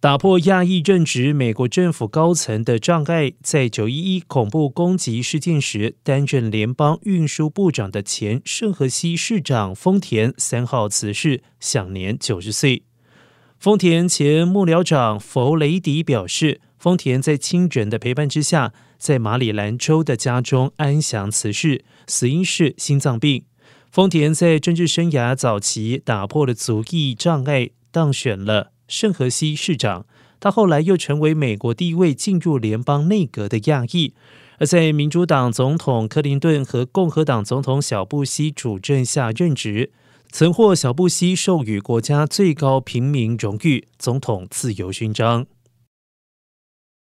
打破亚裔任职美国政府高层的障碍，在九一一恐怖攻击事件时担任联邦运输部长的前圣荷西市长丰田三号辞世，享年九十岁。丰田前幕僚长弗雷迪表示，丰田在亲人的陪伴之下，在马里兰州的家中安详辞世，死因是心脏病。丰田在政治生涯早期打破了族裔障碍，当选了。圣荷西市长，他后来又成为美国第一位进入联邦内阁的亚裔。而在民主党总统克林顿和共和党总统小布希主政下任职，曾获小布希授予国家最高平民荣誉——总统自由勋章。